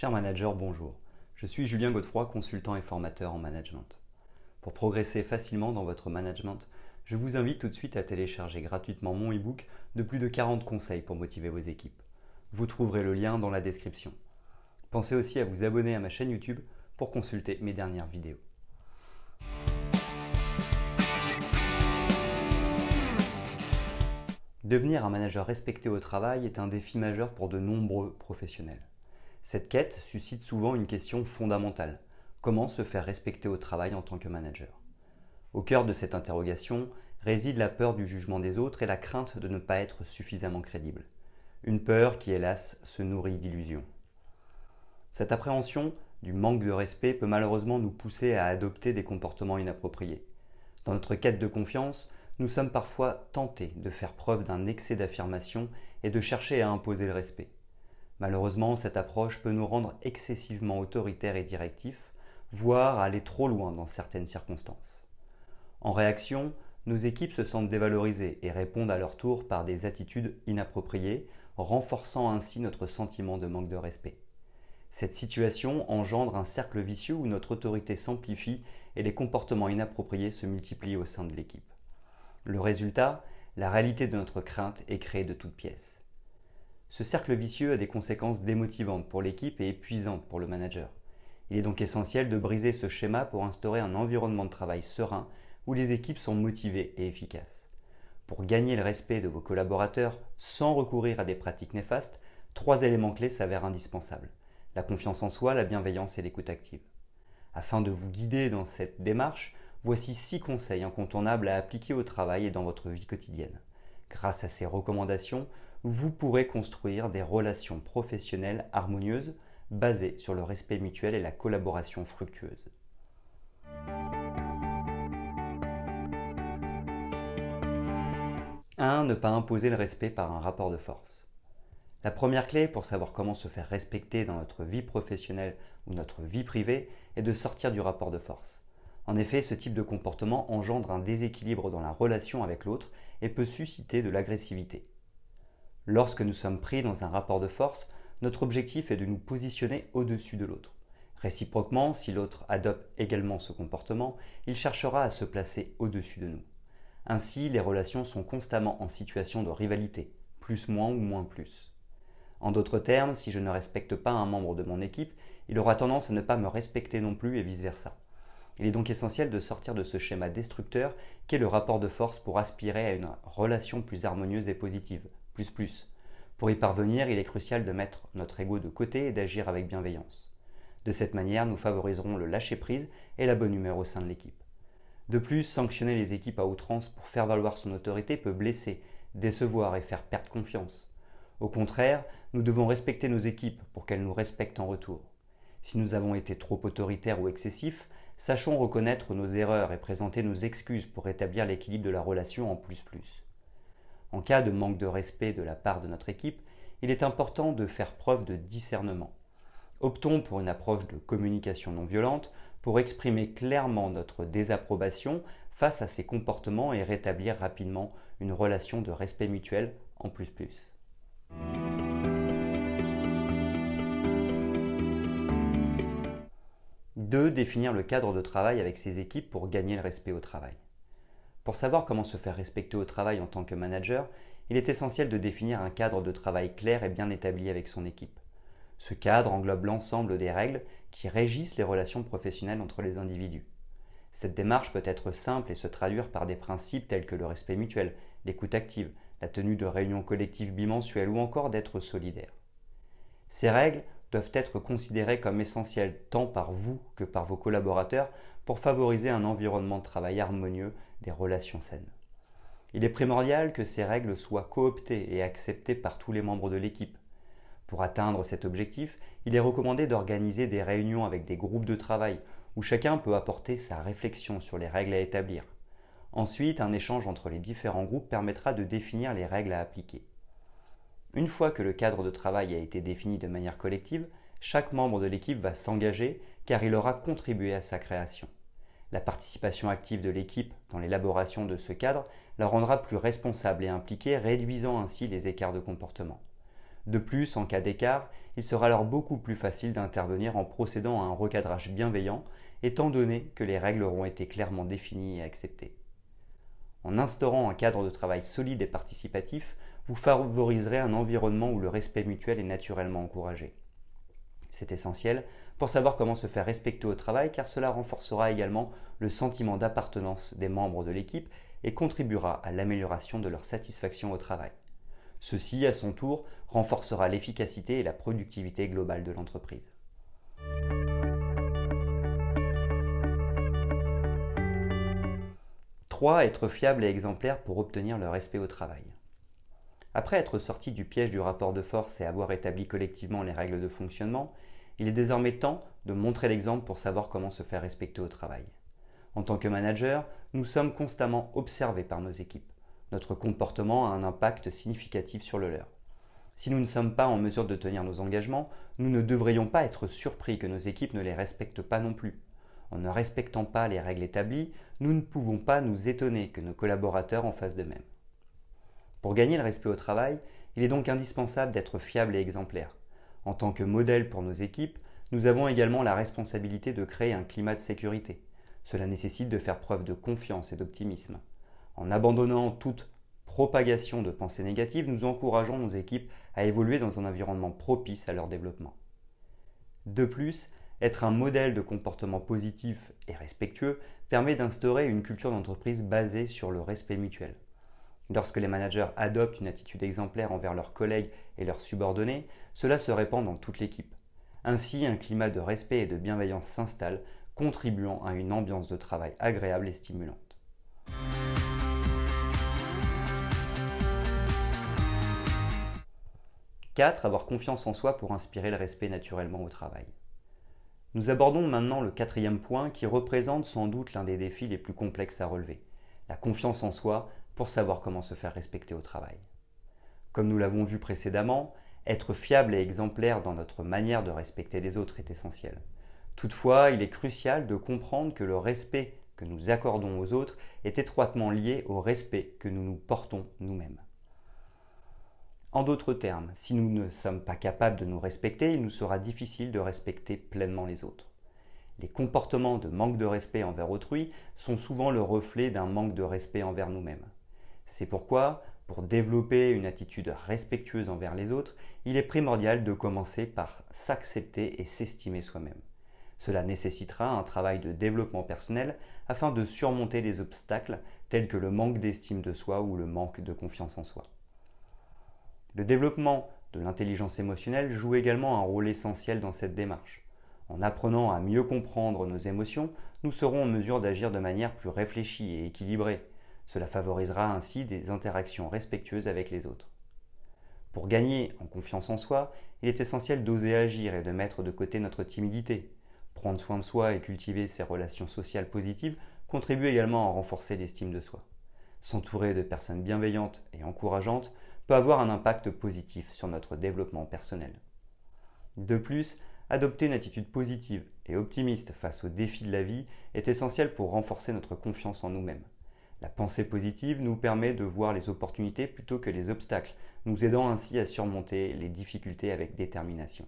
Cher manager, bonjour. Je suis Julien Godefroy, consultant et formateur en management. Pour progresser facilement dans votre management, je vous invite tout de suite à télécharger gratuitement mon e-book de plus de 40 conseils pour motiver vos équipes. Vous trouverez le lien dans la description. Pensez aussi à vous abonner à ma chaîne YouTube pour consulter mes dernières vidéos. Devenir un manager respecté au travail est un défi majeur pour de nombreux professionnels. Cette quête suscite souvent une question fondamentale. Comment se faire respecter au travail en tant que manager? Au cœur de cette interrogation réside la peur du jugement des autres et la crainte de ne pas être suffisamment crédible. Une peur qui, hélas, se nourrit d'illusions. Cette appréhension du manque de respect peut malheureusement nous pousser à adopter des comportements inappropriés. Dans notre quête de confiance, nous sommes parfois tentés de faire preuve d'un excès d'affirmation et de chercher à imposer le respect. Malheureusement, cette approche peut nous rendre excessivement autoritaires et directifs, voire aller trop loin dans certaines circonstances. En réaction, nos équipes se sentent dévalorisées et répondent à leur tour par des attitudes inappropriées, renforçant ainsi notre sentiment de manque de respect. Cette situation engendre un cercle vicieux où notre autorité s'amplifie et les comportements inappropriés se multiplient au sein de l'équipe. Le résultat, la réalité de notre crainte est créée de toutes pièces. Ce cercle vicieux a des conséquences démotivantes pour l'équipe et épuisantes pour le manager. Il est donc essentiel de briser ce schéma pour instaurer un environnement de travail serein où les équipes sont motivées et efficaces. Pour gagner le respect de vos collaborateurs sans recourir à des pratiques néfastes, trois éléments clés s'avèrent indispensables. La confiance en soi, la bienveillance et l'écoute active. Afin de vous guider dans cette démarche, voici six conseils incontournables à appliquer au travail et dans votre vie quotidienne. Grâce à ces recommandations, vous pourrez construire des relations professionnelles harmonieuses basées sur le respect mutuel et la collaboration fructueuse. 1. Ne pas imposer le respect par un rapport de force. La première clé pour savoir comment se faire respecter dans notre vie professionnelle ou notre vie privée est de sortir du rapport de force. En effet, ce type de comportement engendre un déséquilibre dans la relation avec l'autre et peut susciter de l'agressivité. Lorsque nous sommes pris dans un rapport de force, notre objectif est de nous positionner au-dessus de l'autre. Réciproquement, si l'autre adopte également ce comportement, il cherchera à se placer au-dessus de nous. Ainsi, les relations sont constamment en situation de rivalité, plus moins ou moins plus. En d'autres termes, si je ne respecte pas un membre de mon équipe, il aura tendance à ne pas me respecter non plus et vice-versa. Il est donc essentiel de sortir de ce schéma destructeur qu'est le rapport de force pour aspirer à une relation plus harmonieuse et positive, pour y parvenir, il est crucial de mettre notre ego de côté et d'agir avec bienveillance. De cette manière, nous favoriserons le lâcher-prise et la bonne humeur au sein de l'équipe. De plus, sanctionner les équipes à outrance pour faire valoir son autorité peut blesser, décevoir et faire perdre confiance. Au contraire, nous devons respecter nos équipes pour qu'elles nous respectent en retour. Si nous avons été trop autoritaires ou excessifs, sachons reconnaître nos erreurs et présenter nos excuses pour rétablir l'équilibre de la relation en plus plus. En cas de manque de respect de la part de notre équipe, il est important de faire preuve de discernement. Optons pour une approche de communication non violente pour exprimer clairement notre désapprobation face à ces comportements et rétablir rapidement une relation de respect mutuel en plus plus. 2. Définir le cadre de travail avec ses équipes pour gagner le respect au travail. Pour savoir comment se faire respecter au travail en tant que manager, il est essentiel de définir un cadre de travail clair et bien établi avec son équipe. Ce cadre englobe l'ensemble des règles qui régissent les relations professionnelles entre les individus. Cette démarche peut être simple et se traduire par des principes tels que le respect mutuel, l'écoute active, la tenue de réunions collectives bimensuelles ou encore d'être solidaire. Ces règles doivent être considérées comme essentielles tant par vous que par vos collaborateurs pour favoriser un environnement de travail harmonieux, des relations saines. Il est primordial que ces règles soient cooptées et acceptées par tous les membres de l'équipe. Pour atteindre cet objectif, il est recommandé d'organiser des réunions avec des groupes de travail où chacun peut apporter sa réflexion sur les règles à établir. Ensuite, un échange entre les différents groupes permettra de définir les règles à appliquer. Une fois que le cadre de travail a été défini de manière collective, chaque membre de l'équipe va s'engager car il aura contribué à sa création. La participation active de l'équipe dans l'élaboration de ce cadre la rendra plus responsable et impliquée, réduisant ainsi les écarts de comportement. De plus, en cas d'écart, il sera alors beaucoup plus facile d'intervenir en procédant à un recadrage bienveillant, étant donné que les règles auront été clairement définies et acceptées. En instaurant un cadre de travail solide et participatif, vous favoriserez un environnement où le respect mutuel est naturellement encouragé. C'est essentiel pour savoir comment se faire respecter au travail car cela renforcera également le sentiment d'appartenance des membres de l'équipe et contribuera à l'amélioration de leur satisfaction au travail. Ceci, à son tour, renforcera l'efficacité et la productivité globale de l'entreprise. 3. Être fiable et exemplaire pour obtenir le respect au travail. Après être sorti du piège du rapport de force et avoir établi collectivement les règles de fonctionnement, il est désormais temps de montrer l'exemple pour savoir comment se faire respecter au travail. En tant que manager, nous sommes constamment observés par nos équipes. Notre comportement a un impact significatif sur le leur. Si nous ne sommes pas en mesure de tenir nos engagements, nous ne devrions pas être surpris que nos équipes ne les respectent pas non plus. En ne respectant pas les règles établies, nous ne pouvons pas nous étonner que nos collaborateurs en fassent de même. Pour gagner le respect au travail, il est donc indispensable d'être fiable et exemplaire. En tant que modèle pour nos équipes, nous avons également la responsabilité de créer un climat de sécurité. Cela nécessite de faire preuve de confiance et d'optimisme. En abandonnant toute propagation de pensées négatives, nous encourageons nos équipes à évoluer dans un environnement propice à leur développement. De plus, être un modèle de comportement positif et respectueux permet d'instaurer une culture d'entreprise basée sur le respect mutuel. Lorsque les managers adoptent une attitude exemplaire envers leurs collègues et leurs subordonnés, cela se répand dans toute l'équipe. Ainsi, un climat de respect et de bienveillance s'installe, contribuant à une ambiance de travail agréable et stimulante. 4. Avoir confiance en soi pour inspirer le respect naturellement au travail. Nous abordons maintenant le quatrième point qui représente sans doute l'un des défis les plus complexes à relever, la confiance en soi pour savoir comment se faire respecter au travail. Comme nous l'avons vu précédemment, être fiable et exemplaire dans notre manière de respecter les autres est essentiel. Toutefois, il est crucial de comprendre que le respect que nous accordons aux autres est étroitement lié au respect que nous nous portons nous-mêmes. En d'autres termes, si nous ne sommes pas capables de nous respecter, il nous sera difficile de respecter pleinement les autres. Les comportements de manque de respect envers autrui sont souvent le reflet d'un manque de respect envers nous-mêmes. C'est pourquoi, pour développer une attitude respectueuse envers les autres, il est primordial de commencer par s'accepter et s'estimer soi-même. Cela nécessitera un travail de développement personnel afin de surmonter les obstacles tels que le manque d'estime de soi ou le manque de confiance en soi. Le développement de l'intelligence émotionnelle joue également un rôle essentiel dans cette démarche. En apprenant à mieux comprendre nos émotions, nous serons en mesure d'agir de manière plus réfléchie et équilibrée. Cela favorisera ainsi des interactions respectueuses avec les autres. Pour gagner en confiance en soi, il est essentiel d'oser agir et de mettre de côté notre timidité. Prendre soin de soi et cultiver ses relations sociales positives contribue également à renforcer l'estime de soi. S'entourer de personnes bienveillantes et encourageantes peut avoir un impact positif sur notre développement personnel. De plus, adopter une attitude positive et optimiste face aux défis de la vie est essentiel pour renforcer notre confiance en nous-mêmes. La pensée positive nous permet de voir les opportunités plutôt que les obstacles, nous aidant ainsi à surmonter les difficultés avec détermination.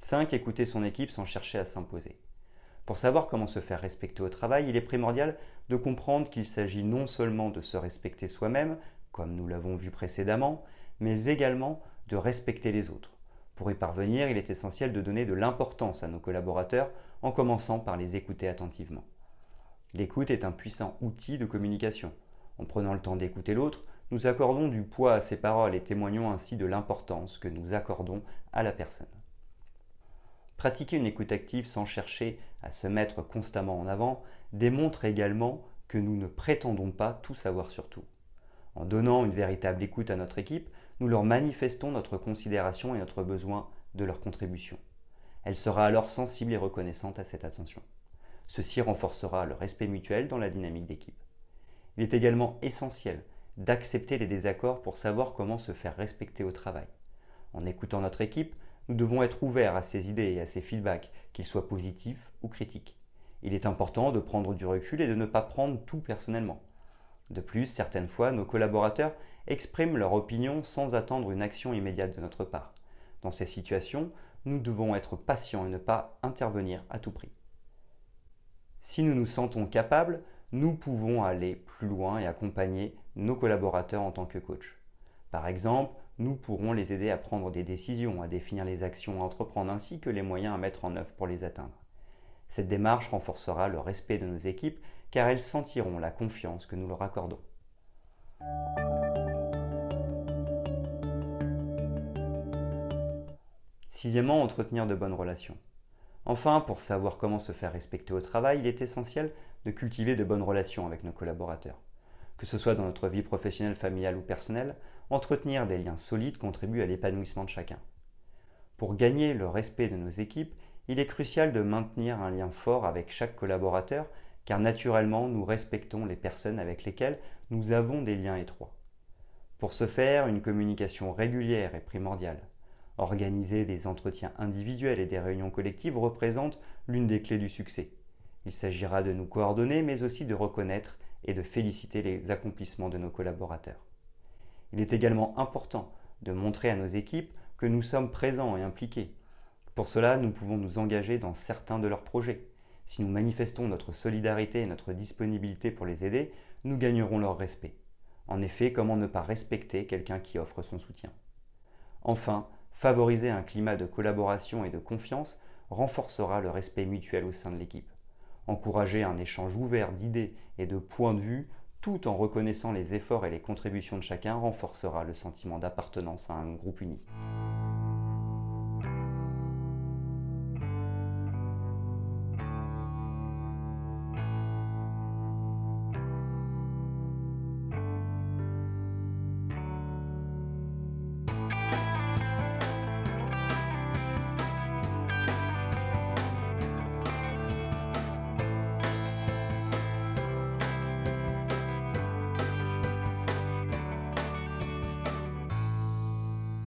5. Écouter son équipe sans chercher à s'imposer. Pour savoir comment se faire respecter au travail, il est primordial de comprendre qu'il s'agit non seulement de se respecter soi-même, comme nous l'avons vu précédemment, mais également de respecter les autres. Pour y parvenir, il est essentiel de donner de l'importance à nos collaborateurs en commençant par les écouter attentivement. L'écoute est un puissant outil de communication. En prenant le temps d'écouter l'autre, nous accordons du poids à ses paroles et témoignons ainsi de l'importance que nous accordons à la personne. Pratiquer une écoute active sans chercher à se mettre constamment en avant démontre également que nous ne prétendons pas tout savoir sur tout. En donnant une véritable écoute à notre équipe, nous leur manifestons notre considération et notre besoin de leur contribution. Elle sera alors sensible et reconnaissante à cette attention. Ceci renforcera le respect mutuel dans la dynamique d'équipe. Il est également essentiel d'accepter les désaccords pour savoir comment se faire respecter au travail. En écoutant notre équipe, nous devons être ouverts à ces idées et à ces feedbacks, qu'ils soient positifs ou critiques. Il est important de prendre du recul et de ne pas prendre tout personnellement. De plus, certaines fois, nos collaborateurs expriment leur opinion sans attendre une action immédiate de notre part. Dans ces situations, nous devons être patients et ne pas intervenir à tout prix. Si nous nous sentons capables, nous pouvons aller plus loin et accompagner nos collaborateurs en tant que coach. Par exemple, nous pourrons les aider à prendre des décisions, à définir les actions à entreprendre ainsi que les moyens à mettre en œuvre pour les atteindre. Cette démarche renforcera le respect de nos équipes car elles sentiront la confiance que nous leur accordons. Sixièmement, entretenir de bonnes relations. Enfin, pour savoir comment se faire respecter au travail, il est essentiel de cultiver de bonnes relations avec nos collaborateurs. Que ce soit dans notre vie professionnelle, familiale ou personnelle, entretenir des liens solides contribue à l'épanouissement de chacun. Pour gagner le respect de nos équipes, il est crucial de maintenir un lien fort avec chaque collaborateur car naturellement nous respectons les personnes avec lesquelles nous avons des liens étroits. Pour ce faire, une communication régulière est primordiale. Organiser des entretiens individuels et des réunions collectives représente l'une des clés du succès. Il s'agira de nous coordonner, mais aussi de reconnaître et de féliciter les accomplissements de nos collaborateurs. Il est également important de montrer à nos équipes que nous sommes présents et impliqués. Pour cela, nous pouvons nous engager dans certains de leurs projets. Si nous manifestons notre solidarité et notre disponibilité pour les aider, nous gagnerons leur respect. En effet, comment ne pas respecter quelqu'un qui offre son soutien? Enfin, favoriser un climat de collaboration et de confiance renforcera le respect mutuel au sein de l'équipe. Encourager un échange ouvert d'idées et de points de vue tout en reconnaissant les efforts et les contributions de chacun renforcera le sentiment d'appartenance à un groupe uni.